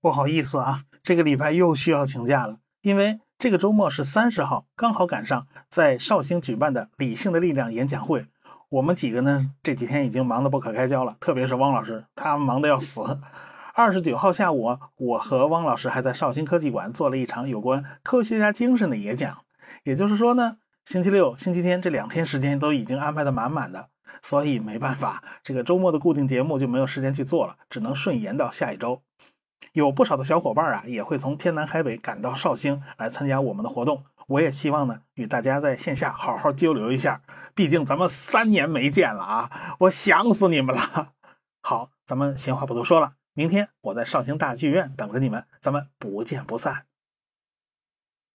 不好意思啊，这个礼拜又需要请假了，因为这个周末是三十号，刚好赶上在绍兴举办的“理性的力量”演讲会。我们几个呢，这几天已经忙得不可开交了，特别是汪老师，他忙得要死。二十九号下午，我和汪老师还在绍兴科技馆做了一场有关科学家精神的演讲。也就是说呢，星期六、星期天这两天时间都已经安排得满满的，所以没办法，这个周末的固定节目就没有时间去做了，只能顺延到下一周。有不少的小伙伴啊，也会从天南海北赶到绍兴来参加我们的活动。我也希望呢，与大家在线下好好交流一下，毕竟咱们三年没见了啊，我想死你们了。好，咱们闲话不多说了，明天我在绍兴大剧院等着你们，咱们不见不散。